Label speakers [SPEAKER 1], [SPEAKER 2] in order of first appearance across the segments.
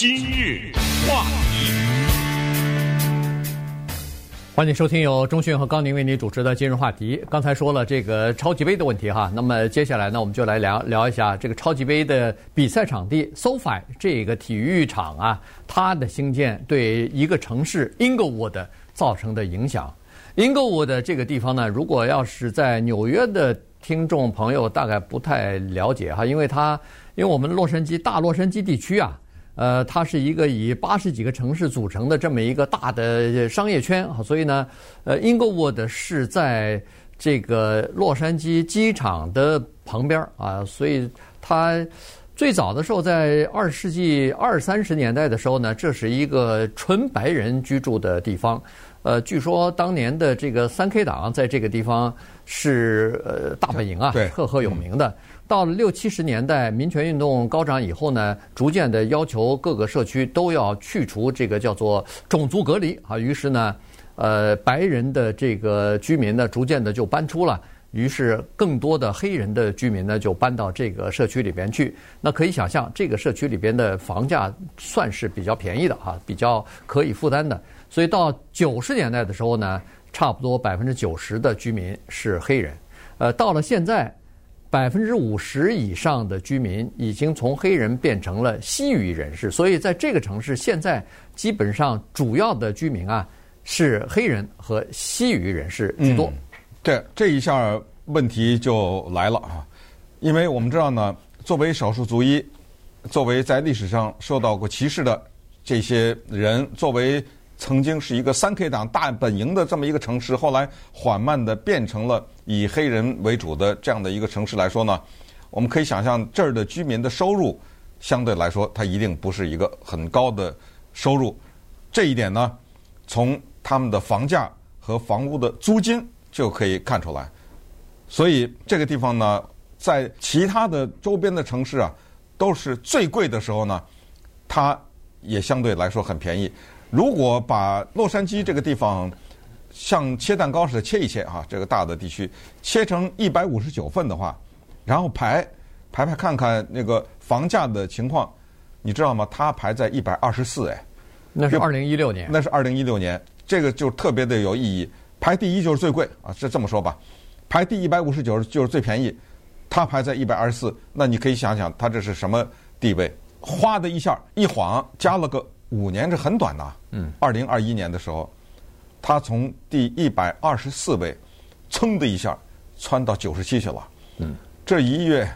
[SPEAKER 1] 今日话题，
[SPEAKER 2] 欢迎收听由中讯和高宁为您主持的今日话题。刚才说了这个超级杯的问题哈，那么接下来呢，我们就来聊聊一下这个超级杯的比赛场地 SoFi 这个体育场啊，它的兴建对一个城市 Inglewood 造成的影响。Inglewood 这个地方呢，如果要是在纽约的听众朋友大概不太了解哈，因为它因为我们洛杉矶大洛杉矶地区啊。呃，它是一个以八十几个城市组成的这么一个大的商业圈，所以呢，呃，Inglewood 是在这个洛杉矶机场的旁边啊，所以它最早的时候在二十世纪二三十年代的时候呢，这是一个纯白人居住的地方。呃，据说当年的这个三 K 党在这个地方是呃大本营啊，赫赫有名的。嗯到了六七十年代，民权运动高涨以后呢，逐渐的要求各个社区都要去除这个叫做种族隔离啊。于是呢，呃，白人的这个居民呢，逐渐的就搬出了。于是更多的黑人的居民呢，就搬到这个社区里边去。那可以想象，这个社区里边的房价算是比较便宜的哈，比较可以负担的。所以到九十年代的时候呢，差不多百分之九十的居民是黑人。呃，到了现在。百分之五十以上的居民已经从黑人变成了西语人士，所以在这个城市现在基本上主要的居民啊是黑人和西语人士居多。
[SPEAKER 3] 对、这一下问题就来了啊，因为我们知道呢，作为少数族裔，作为在历史上受到过歧视的这些人，作为。曾经是一个三 K 党大本营的这么一个城市，后来缓慢地变成了以黑人为主的这样的一个城市来说呢，我们可以想象这儿的居民的收入相对来说，它一定不是一个很高的收入。这一点呢，从他们的房价和房屋的租金就可以看出来。所以这个地方呢，在其他的周边的城市啊，都是最贵的时候呢，它也相对来说很便宜。如果把洛杉矶这个地方像切蛋糕似的切一切啊，这个大的地区切成一百五十九份的话，然后排排排看看那个房价的情况，你知道吗？它排在一百二十四哎，
[SPEAKER 2] 那是二零一六年，
[SPEAKER 3] 那是二零一六年，这个就特别的有意义。排第一就是最贵啊，是这么说吧？排第一百五十九就是最便宜，它排在一百二十四，那你可以想想它这是什么地位？哗的一下一晃加了个。五年是很短的，嗯，二零二一年的时候，他从第一百二十四位，噌的一下窜到九十七去了，嗯，这一跃，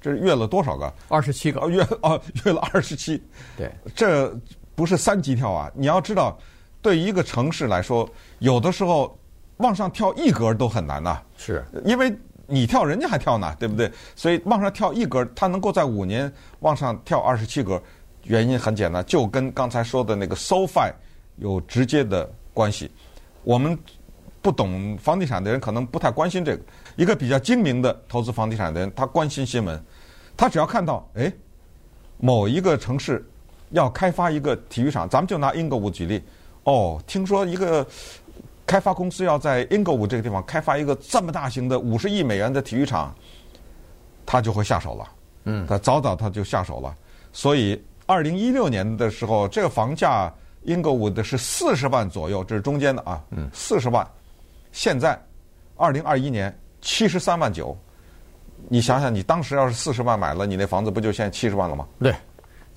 [SPEAKER 3] 这跃了多少个？
[SPEAKER 2] 二十七个，
[SPEAKER 3] 跃哦，跃了二十七，
[SPEAKER 2] 对，
[SPEAKER 3] 这不是三级跳啊！你要知道，对于一个城市来说，有的时候往上跳一格都很难呐，
[SPEAKER 2] 是
[SPEAKER 3] 因为你跳，人家还跳呢，对不对？所以往上跳一格，他能够在五年往上跳二十七格。原因很简单，就跟刚才说的那个 SoFi 有直接的关系。我们不懂房地产的人可能不太关心这个。一个比较精明的投资房地产的人，他关心新闻。他只要看到，哎，某一个城市要开发一个体育场，咱们就拿 Inglewood 举例。哦，听说一个开发公司要在 Inglewood 这个地方开发一个这么大型的五十亿美元的体育场，他就会下手了。嗯，他早早他就下手了。所以。二零一六年的时候，这个房价英格五的是四十万左右，这是中间的啊，嗯，四十万。现在二零二一年七十三万九，你想想，你当时要是四十万买了，你那房子不就现在七十万了吗？
[SPEAKER 2] 对，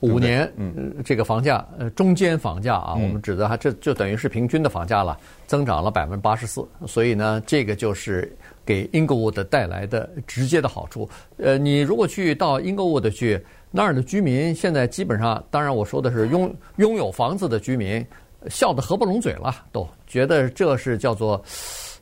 [SPEAKER 2] 五年，嗯，这个房价，呃，中间房价啊，我们指的还这就等于是平均的房价了，增长了百分之八十四。所以呢，这个就是给 Inglewood 带来的直接的好处。呃，你如果去到 Inglewood 去。那儿的居民现在基本上，当然我说的是拥拥有房子的居民，笑得合不拢嘴了，都觉得这是叫做，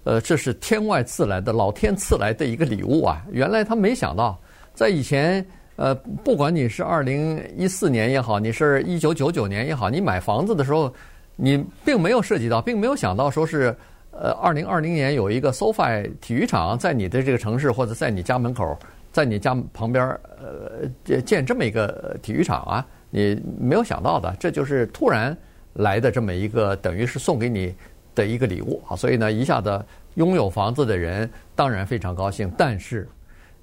[SPEAKER 2] 呃，这是天外赐来的，老天赐来的一个礼物啊！原来他没想到，在以前，呃，不管你是二零一四年也好，你是一九九九年也好，你买房子的时候，你并没有涉及到，并没有想到说是，呃，二零二零年有一个 SoFi 体育场在你的这个城市或者在你家门口。在你家旁边，呃，建建这么一个体育场啊，你没有想到的，这就是突然来的这么一个，等于是送给你的一个礼物啊。所以呢，一下子拥有房子的人当然非常高兴，但是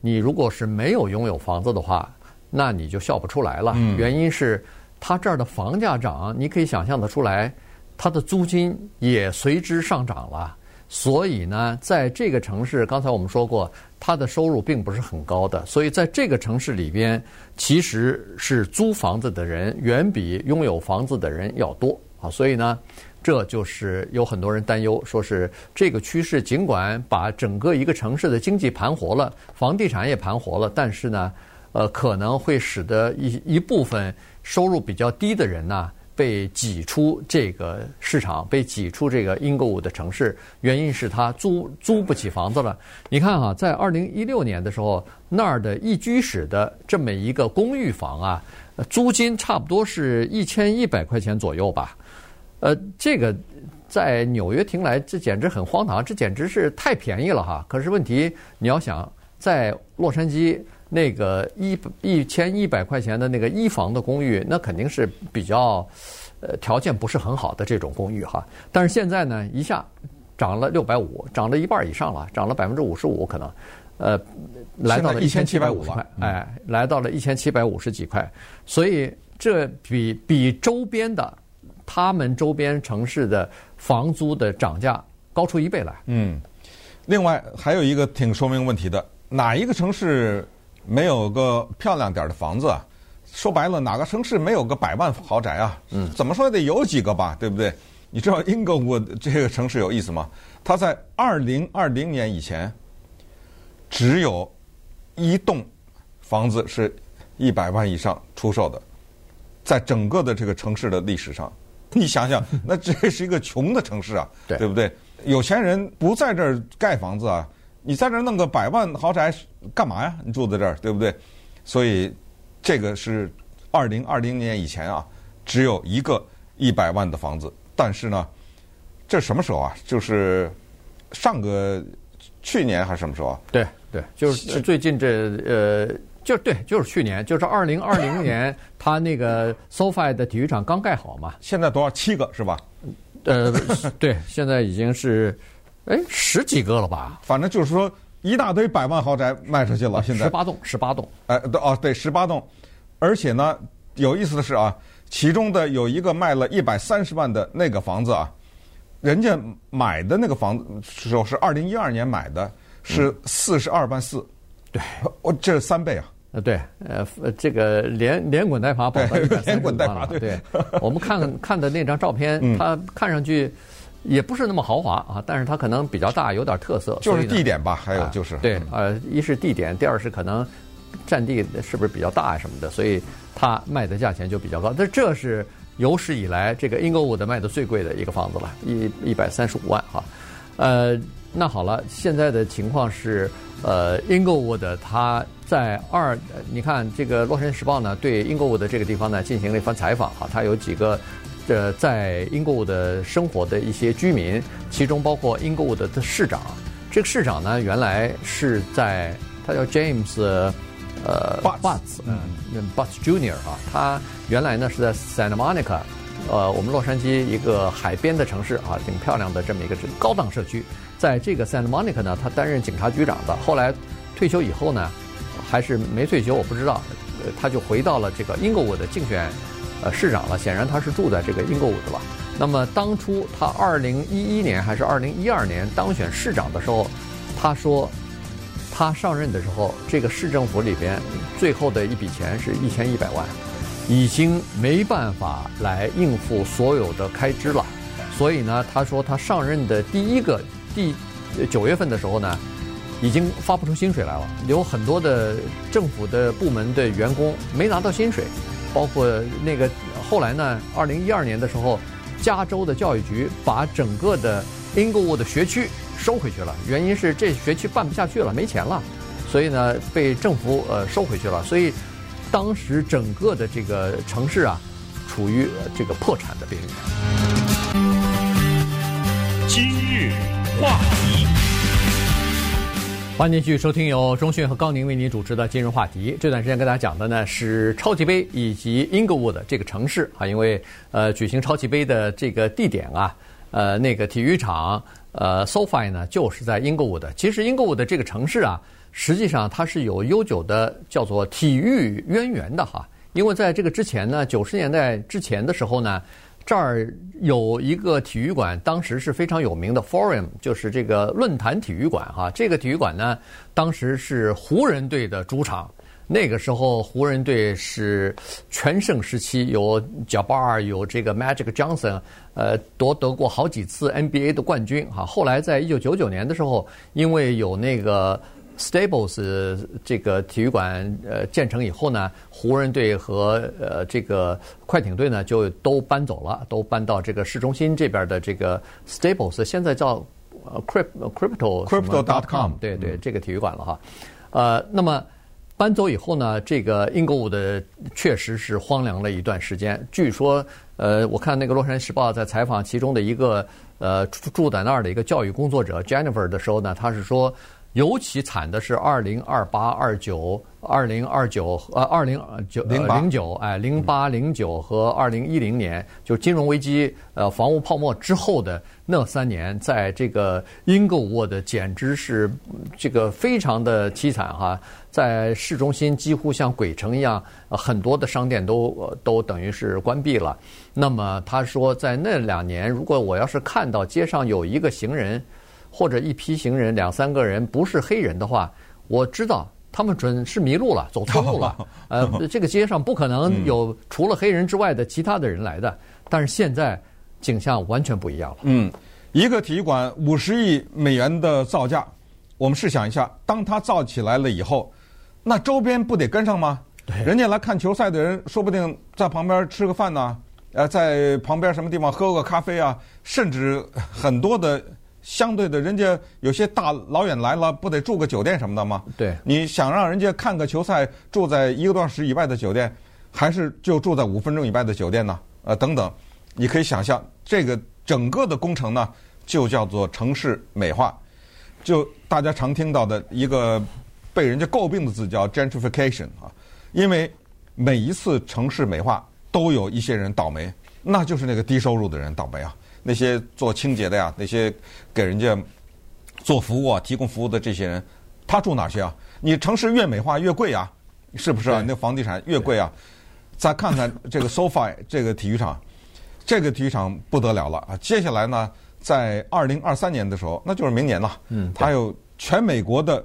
[SPEAKER 2] 你如果是没有拥有房子的话，那你就笑不出来了。原因是它这儿的房价涨，你可以想象得出来，它的租金也随之上涨了。所以呢，在这个城市，刚才我们说过，他的收入并不是很高的。所以在这个城市里边，其实是租房子的人远比拥有房子的人要多啊。所以呢，这就是有很多人担忧，说是这个趋势尽管把整个一个城市的经济盘活了，房地产也盘活了，但是呢，呃，可能会使得一一部分收入比较低的人呢。被挤出这个市场，被挤出这个英格伍的城市，原因是他租租不起房子了。你看啊，在二零一六年的时候，那儿的一居室的这么一个公寓房啊，租金差不多是一千一百块钱左右吧。呃，这个在纽约听来，这简直很荒唐，这简直是太便宜了哈。可是问题，你要想在洛杉矶。那个一一千一百块钱的那个一房的公寓，那肯定是比较，呃，条件不是很好的这种公寓哈。但是现在呢，一下涨了六百五，涨了一半以上了，涨了百分之五十五可能，呃，来到了一千七百五十块，哎，来到了一千七百五十几块，所以这比比周边的他们周边城市的房租的涨价高出一倍来。
[SPEAKER 3] 嗯，另外还有一个挺说明问题的，哪一个城市？没有个漂亮点的房子，说白了，哪个城市没有个百万豪宅啊？嗯，怎么说也得有几个吧，对不对？你知道英格伍这个城市有意思吗？它在二零二零年以前，只有一栋房子是一百万以上出售的，在整个的这个城市的历史上，你想想，那这是一个穷的城市啊，对，对不对？有钱人不在这儿盖房子啊。你在这儿弄个百万豪宅干嘛呀？你住在这儿，对不对？所以这个是二零二零年以前啊，只有一个一百万的房子。但是呢，这什么时候啊？就是上个去年还是什么时候啊？
[SPEAKER 2] 对对，就是最近这呃，就对，就是去年，就是二零二零年，他那个 SoFi 的体育场刚盖好嘛。
[SPEAKER 3] 现在多少？七个是吧？
[SPEAKER 2] 呃，对，现在已经是。哎，十几个了吧？
[SPEAKER 3] 反正就是说，一大堆百万豪宅卖出去了。现在
[SPEAKER 2] 十八栋，十八栋。
[SPEAKER 3] 哎，对哦，对，十八栋。而且呢，有意思的是啊，其中的有一个卖了一百三十万的那个房子啊，人家买的那个房子时候是二零一二年买的，是四十二万四。
[SPEAKER 2] 嗯、对，
[SPEAKER 3] 我 这是三倍啊。
[SPEAKER 2] 呃，对，呃，这个连连滚带爬跑了一百三十万了。对，我们看看的那张照片，它看上去。也不是那么豪华啊，但是它可能比较大，有点特色。
[SPEAKER 3] 就是地点吧，还有就是。
[SPEAKER 2] 对，呃，一是地点，第二是可能占地是不是比较大啊什么的，所以它卖的价钱就比较高。但这是有史以来这个英格伍的卖的最贵的一个房子了，一一百三十五万哈。呃，那好了，现在的情况是，呃，英格伍的它在二，你看这个《洛杉矶时报》呢，对英格伍的这个地方呢进行了一番采访哈，它有几个。这在英国伍的生活的一些居民，其中包括英国伍的的市长。这个市长呢，原来是在他叫 James，呃，Butts，嗯，Butts Junior 啊，他原来呢是在 Santa Monica，呃，我们洛杉矶一个海边的城市啊，挺漂亮的这么一个高档社区。在这个 Santa Monica 呢，他担任警察局长的。后来退休以后呢，还是没退休，我不知道，呃，他就回到了这个英国伍的竞选。呃，市长了，显然他是住在这个英国伍的吧？那么当初他二零一一年还是二零一二年当选市长的时候，他说他上任的时候，这个市政府里边最后的一笔钱是一千一百万，已经没办法来应付所有的开支了。所以呢，他说他上任的第一个第九月份的时候呢，已经发不出薪水来了，有很多的政府的部门的员工没拿到薪水。包括那个后来呢，二零一二年的时候，加州的教育局把整个的英格伍的学区收回去了，原因是这学区办不下去了，没钱了，所以呢被政府呃收回去了，所以当时整个的这个城市啊，处于这个破产的边缘。
[SPEAKER 1] 今日话题。
[SPEAKER 2] 欢迎继续收听由中讯和高宁为您主持的今日话题。这段时间跟大家讲的呢是超级杯以及英格伍的这个城市啊，因为呃举行超级杯的这个地点啊，呃那个体育场呃 SoFi 呢就是在英格伍的。其实英格伍的这个城市啊，实际上它是有悠久的叫做体育渊源的哈。因为在这个之前呢，九十年代之前的时候呢，这儿有一个体育馆，当时是非常有名的 Forum，就是这个论坛体育馆哈。这个体育馆呢，当时是湖人队的主场。那个时候，湖人队是全盛时期，有贾巴尔，有这个 Magic Johnson，呃，夺得过好几次 NBA 的冠军哈。后来在一九九九年的时候，因为有那个 Staples 这个体育馆呃建成以后呢，湖人队和呃这个快艇队呢就都搬走了，都搬到这个市中心这边的这个 Stables，现在叫呃 Crypto Crypto
[SPEAKER 3] Crypto.com，
[SPEAKER 2] 对对，这个体育馆了哈。呃，那么。搬走以后呢，这个英国伍德确实是荒凉了一段时间。据说，呃，我看那个《洛杉矶时报》在采访其中的一个呃住住在那儿的一个教育工作者 Jennifer 的时候呢，他是说，尤其惨的是二零二八、二九、二零二九呃二零九零零九哎零八零九和二零一零年，就金融危机呃房屋泡沫之后的那三年，在这个英国伍德简直是这个非常的凄惨哈。在市中心几乎像鬼城一样，很多的商店都都等于是关闭了。那么他说，在那两年，如果我要是看到街上有一个行人或者一批行人两三个人不是黑人的话，我知道他们准是迷路了，走错路了。呃，这个街上不可能有除了黑人之外的其他的人来的。但是现在景象完全不一样了。
[SPEAKER 3] 嗯，一个体育馆五十亿美元的造价，我们试想一下，当它造起来了以后。那周边不得跟上吗？
[SPEAKER 2] 对，
[SPEAKER 3] 人家来看球赛的人，说不定在旁边吃个饭呢，呃，在旁边什么地方喝个咖啡啊，甚至很多的相对的，人家有些大老远来了，不得住个酒店什么的吗？
[SPEAKER 2] 对，
[SPEAKER 3] 你想让人家看个球赛，住在一个多小时以外的酒店，还是就住在五分钟以外的酒店呢？呃，等等，你可以想象，这个整个的工程呢，就叫做城市美化，就大家常听到的一个。被人家诟病的字叫 gentrification 啊，因为每一次城市美化都有一些人倒霉，那就是那个低收入的人倒霉啊，那些做清洁的呀，那些给人家做服务啊、提供服务的这些人，他住哪去啊？你城市越美化越贵啊，是不是啊？那房地产越贵啊。再看看 这个 SoFi 这个体育场，这个体育场不得了了啊！接下来呢，在二零二三年的时候，那就是明年了，嗯，还有全美国的。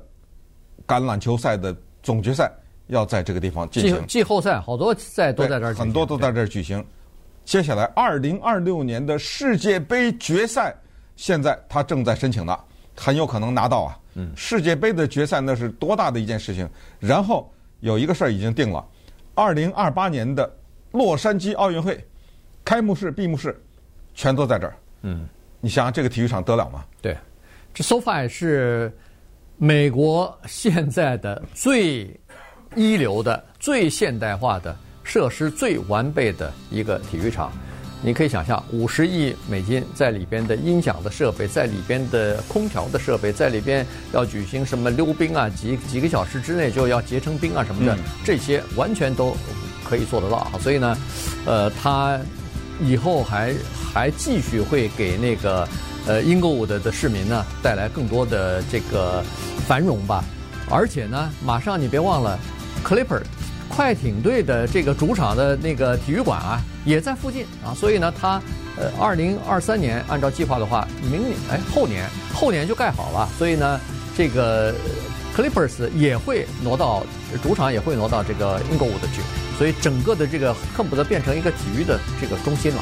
[SPEAKER 3] 橄榄球赛的总决赛要在这个地方进行，
[SPEAKER 2] 季后赛好多赛都在这儿举行，
[SPEAKER 3] 很多都在这儿举行。接下来，二零二六年的世界杯决赛，现在他正在申请呢，很有可能拿到啊。嗯，世界杯的决赛那是多大的一件事情？然后有一个事儿已经定了，二零二八年的洛杉矶奥运会开幕式、闭幕式全都在这儿。嗯，你想想这个体育场得了吗？
[SPEAKER 2] 对，这 SoFi 是。美国现在的最一流的、最现代化的设施、最完备的一个体育场，你可以想象，五十亿美金在里边的音响的设备，在里边的空调的设备，在里边要举行什么溜冰啊，几几个小时之内就要结成冰啊什么的，这些完全都可以做得到。所以呢，呃，他以后还还继续会给那个。呃，英国伍德的市民呢，带来更多的这个繁荣吧。而且呢，马上你别忘了，Clipper 快艇队的这个主场的那个体育馆啊，也在附近啊。所以呢，他呃，二零二三年按照计划的话，明年哎后年后年就盖好了。所以呢，这个 Clippers 也会挪到主场，也会挪到这个英国伍德去。所以整个的这个恨不得变成一个体育的这个中心了。